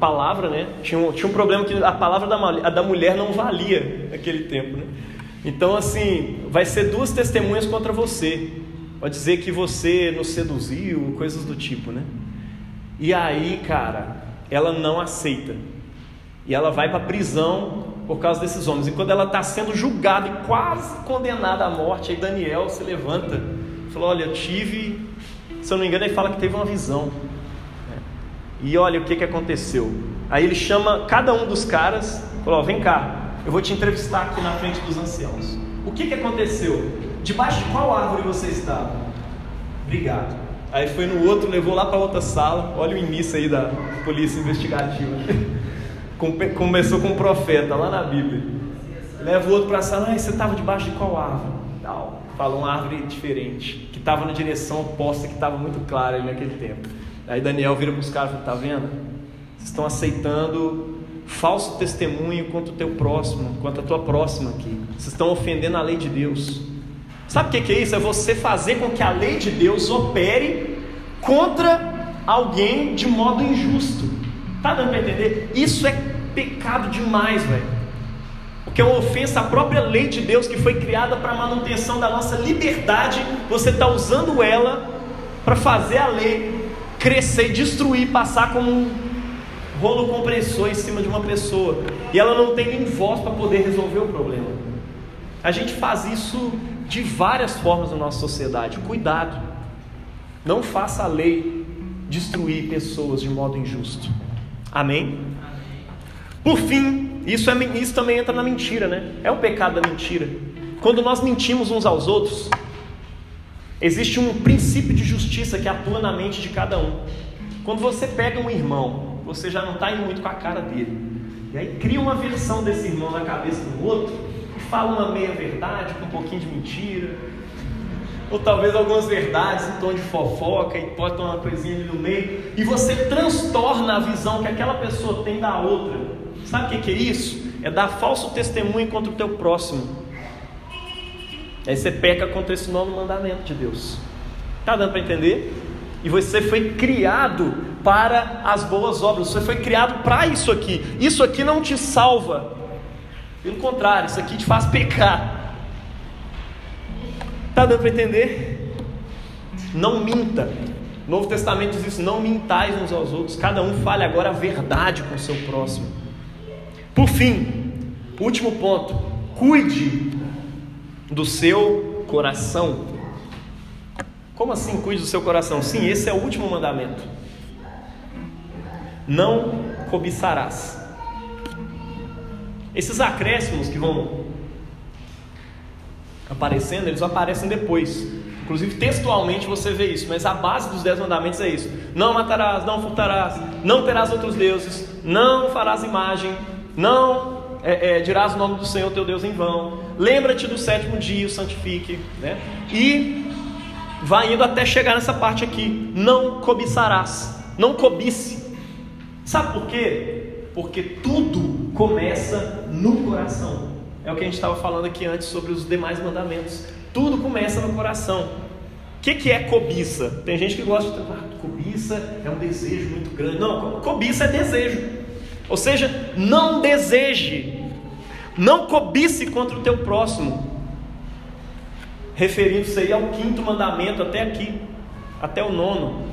A: palavra, né? Tinha um, tinha um problema que a palavra da, da mulher não valia naquele tempo, né? Então, assim, vai ser duas testemunhas contra você. Pode dizer que você nos seduziu, coisas do tipo, né? E aí, cara, ela não aceita. E ela vai para prisão por causa desses homens. E quando ela está sendo julgada e quase condenada à morte, aí Daniel se levanta e fala: Olha, eu tive, se eu não me engano, ele fala que teve uma visão. E olha o que, que aconteceu. Aí ele chama cada um dos caras, falou: Vem cá, eu vou te entrevistar aqui na frente dos anciãos. O que, que aconteceu? Debaixo de qual árvore você estava? Obrigado. Aí foi no outro, levou lá para outra sala. Olha o início aí da polícia investigativa. *laughs* Começou com um profeta lá na Bíblia. Leva o outro para a sala. Ah, você estava debaixo de qual árvore? Tal. Falou uma árvore diferente, que estava na direção oposta, que estava muito clara ali naquele tempo. Aí Daniel vira para os caras e fala: Está vendo? Vocês estão aceitando falso testemunho contra o teu próximo, contra a tua próxima aqui. Vocês estão ofendendo a lei de Deus. Sabe o que é isso? É você fazer com que a lei de Deus opere contra alguém de modo injusto. Tá dando para entender? Isso é pecado demais, velho. Porque é uma ofensa à própria lei de Deus que foi criada para a manutenção da nossa liberdade. Você está usando ela para fazer a lei crescer, destruir, passar como um rolo compressor em cima de uma pessoa. E ela não tem nem voz para poder resolver o problema. A gente faz isso de várias formas na nossa sociedade. Cuidado. Não faça a lei destruir pessoas de modo injusto. Amém? Por fim, isso, é, isso também entra na mentira, né? É o pecado da mentira. Quando nós mentimos uns aos outros, existe um princípio de justiça que atua na mente de cada um. Quando você pega um irmão, você já não está indo muito com a cara dele. E aí cria uma versão desse irmão na cabeça do outro e fala uma meia verdade com um pouquinho de mentira, ou talvez algumas verdades em tom de fofoca e bota uma coisinha ali no meio, e você transtorna a visão que aquela pessoa tem da outra. Sabe o que, é isso? É dar falso testemunho contra o teu próximo. Aí você peca contra esse novo mandamento de Deus. Tá dando para entender? E você foi criado para as boas obras. Você foi criado para isso aqui. Isso aqui não te salva. Pelo contrário, isso aqui te faz pecar. Está dando para entender? Não minta. Novo Testamento diz isso: não mintais uns aos outros. Cada um fale agora a verdade com o seu próximo. Por fim, último ponto: cuide do seu coração. Como assim cuide do seu coração? Sim, esse é o último mandamento. Não cobiçarás. Esses acréscimos que vão aparecendo, eles aparecem depois. Inclusive, textualmente você vê isso, mas a base dos dez mandamentos é isso: não matarás, não furtarás, não terás outros deuses, não farás imagem, não é, é, dirás o nome do Senhor teu Deus em vão, lembra-te do sétimo dia, o santifique, né? e vai indo até chegar nessa parte aqui: não cobiçarás, não cobice. Sabe por quê? Porque tudo começa no coração. É o que a gente estava falando aqui antes sobre os demais mandamentos. Tudo começa no coração. O que, que é cobiça? Tem gente que gosta de ah, cobiça é um desejo muito grande. Não, cobiça é desejo. Ou seja, não deseje, não cobice contra o teu próximo. Referindo-se aí ao quinto mandamento até aqui, até o nono.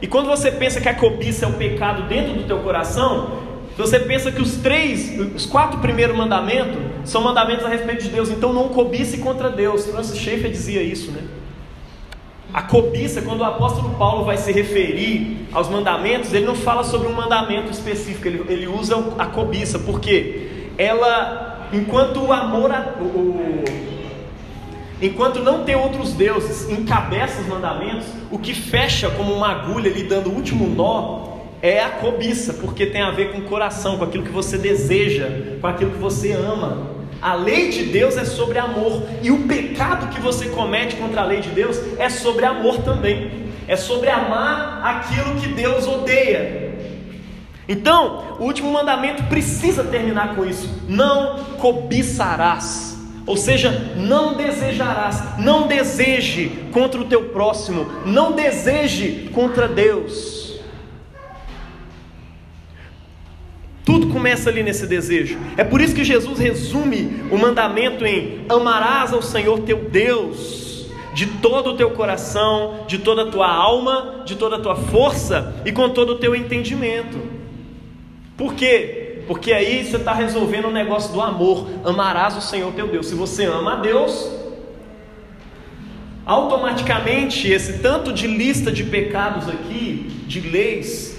A: E quando você pensa que a cobiça é o pecado dentro do teu coração, você pensa que os três, os quatro primeiros mandamentos são mandamentos a respeito de Deus, então não cobice contra Deus. Francis Schaeffer dizia isso, né? A cobiça, quando o apóstolo Paulo vai se referir aos mandamentos, ele não fala sobre um mandamento específico, ele, ele usa a cobiça, porque ela, enquanto o amor, a, o, enquanto não ter outros deuses encabeça os mandamentos, o que fecha como uma agulha ali dando o último nó é a cobiça, porque tem a ver com o coração, com aquilo que você deseja, com aquilo que você ama. A lei de Deus é sobre amor, e o pecado que você comete contra a lei de Deus é sobre amor também. É sobre amar aquilo que Deus odeia. Então, o último mandamento precisa terminar com isso: não cobiçarás. Ou seja, não desejarás, não deseje contra o teu próximo, não deseje contra Deus. Tudo começa ali nesse desejo. É por isso que Jesus resume o mandamento em: amarás ao Senhor teu Deus de todo o teu coração, de toda a tua alma, de toda a tua força e com todo o teu entendimento. Por quê? Porque aí você está resolvendo o negócio do amor. Amarás o Senhor teu Deus. Se você ama a Deus, automaticamente esse tanto de lista de pecados aqui, de leis,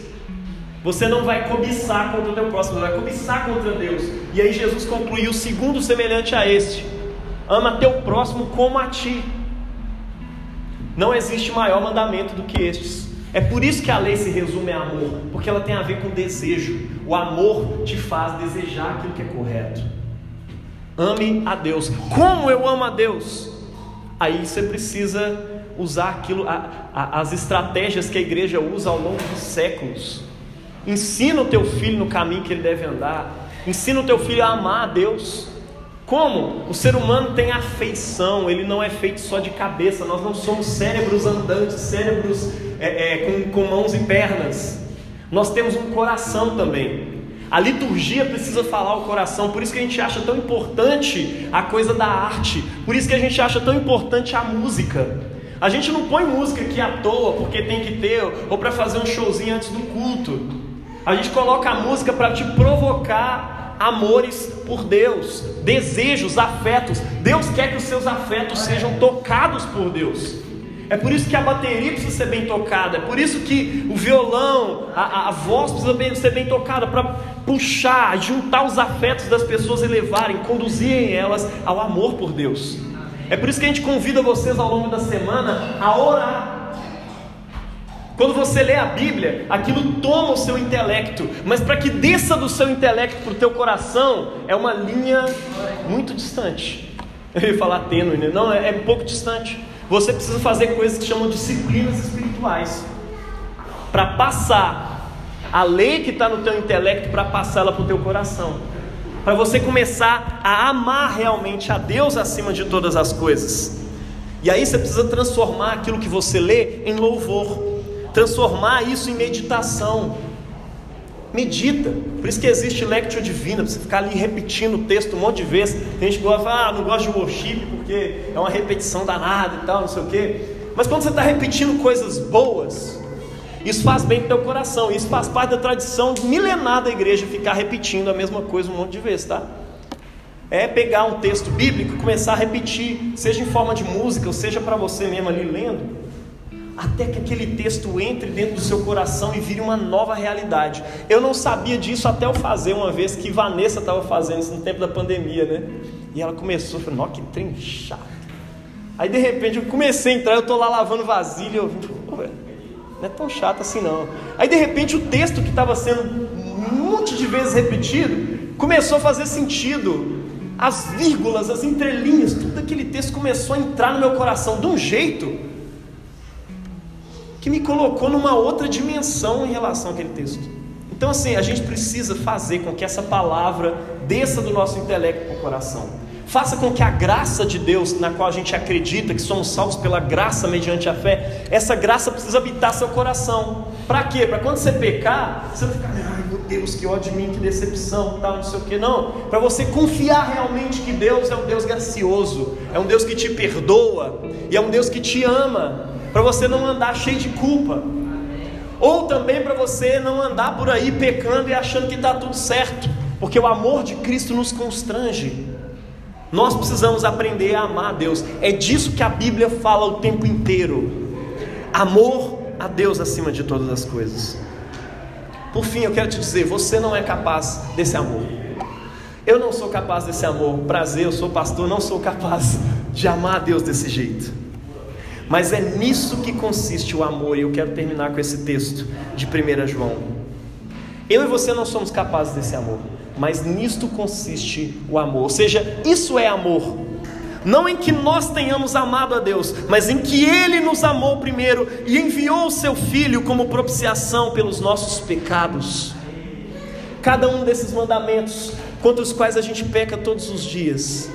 A: você não vai cobiçar contra o teu próximo, vai cobiçar contra Deus. E aí Jesus concluiu o segundo semelhante a este: ama teu próximo como a ti. Não existe maior mandamento do que estes. É por isso que a lei se resume a amor, porque ela tem a ver com desejo. O amor te faz desejar aquilo que é correto. Ame a Deus. Como eu amo a Deus? Aí você precisa usar aquilo, a, a, as estratégias que a igreja usa ao longo dos séculos. Ensina o teu filho no caminho que ele deve andar. Ensina o teu filho a amar a Deus. Como? O ser humano tem afeição, ele não é feito só de cabeça, nós não somos cérebros andantes, cérebros é, é, com, com mãos e pernas. Nós temos um coração também. A liturgia precisa falar o coração, por isso que a gente acha tão importante a coisa da arte, por isso que a gente acha tão importante a música. A gente não põe música aqui à toa porque tem que ter, ou para fazer um showzinho antes do culto. A gente coloca a música para te provocar amores por Deus, desejos, afetos. Deus quer que os seus afetos sejam tocados por Deus. É por isso que a bateria precisa ser bem tocada, é por isso que o violão, a, a voz precisa bem, ser bem tocada para puxar, juntar os afetos das pessoas e levarem, conduzirem elas ao amor por Deus. É por isso que a gente convida vocês ao longo da semana a orar quando você lê a Bíblia, aquilo toma o seu intelecto, mas para que desça do seu intelecto para o teu coração, é uma linha muito distante. *laughs* Eu ia falar tênue, né? não, é, é um pouco distante. Você precisa fazer coisas que chamam disciplinas espirituais para passar a lei que está no teu intelecto para passá-la para o teu coração, para você começar a amar realmente a Deus acima de todas as coisas. E aí você precisa transformar aquilo que você lê em louvor transformar isso em meditação. Medita. Por isso que existe lectio divina, para você ficar ali repetindo o texto um monte de vezes. Tem gente que gosta, ah, não gosto de worship porque é uma repetição danada e tal, não sei o quê. Mas quando você está repetindo coisas boas, isso faz bem para o teu coração. Isso faz parte da tradição milenar da igreja ficar repetindo a mesma coisa um monte de vezes, tá? É pegar um texto bíblico e começar a repetir, seja em forma de música, ou seja para você mesmo ali lendo até que aquele texto entre dentro do seu coração e vire uma nova realidade. Eu não sabia disso até eu fazer uma vez que Vanessa estava fazendo isso no tempo da pandemia, né? E ela começou, falei, nossa, que trem chato. Aí de repente eu comecei a entrar, eu estou lá lavando vasilha, eu não é tão chato assim não. Aí de repente o texto que estava sendo um monte de vezes repetido começou a fazer sentido. As vírgulas, as entrelinhas, tudo aquele texto começou a entrar no meu coração de um jeito que me colocou numa outra dimensão em relação àquele texto. Então, assim, a gente precisa fazer com que essa palavra desça do nosso intelecto para o coração. Faça com que a graça de Deus, na qual a gente acredita que somos salvos pela graça mediante a fé, essa graça precisa habitar seu coração. Para quê? Para quando você pecar, você não ficar, ai meu Deus, que ódio de mim, que decepção, tal, não sei o que. Não. Para você confiar realmente que Deus é um Deus gracioso, é um Deus que te perdoa e é um Deus que te ama para você não andar cheio de culpa, ou também para você não andar por aí pecando e achando que está tudo certo, porque o amor de Cristo nos constrange. Nós precisamos aprender a amar a Deus, é disso que a Bíblia fala o tempo inteiro. Amor a Deus acima de todas as coisas. Por fim, eu quero te dizer: você não é capaz desse amor. Eu não sou capaz desse amor. Prazer, eu sou pastor, não sou capaz de amar a Deus desse jeito. Mas é nisso que consiste o amor, e eu quero terminar com esse texto de 1 João. Eu e você não somos capazes desse amor, mas nisto consiste o amor. Ou seja, isso é amor. Não em que nós tenhamos amado a Deus, mas em que Ele nos amou primeiro e enviou o Seu Filho como propiciação pelos nossos pecados. cada um desses mandamentos contra os quais a gente peca todos os dias,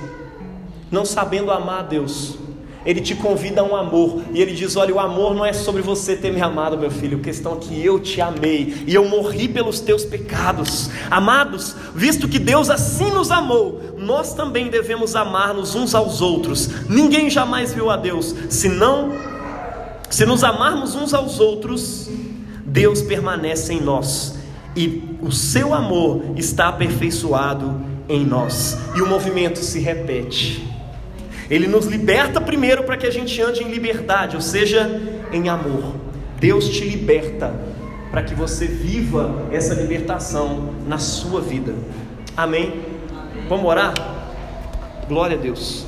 A: não sabendo amar a Deus. Ele te convida a um amor e ele diz: Olha, o amor não é sobre você ter me amado, meu filho. A questão é que eu te amei e eu morri pelos teus pecados. Amados, visto que Deus assim nos amou, nós também devemos amar-nos uns aos outros. Ninguém jamais viu a Deus, senão, se nos amarmos uns aos outros, Deus permanece em nós e o seu amor está aperfeiçoado em nós. E o movimento se repete. Ele nos liberta primeiro para que a gente ande em liberdade, ou seja, em amor. Deus te liberta para que você viva essa libertação na sua vida. Amém? Vamos orar? Glória a Deus.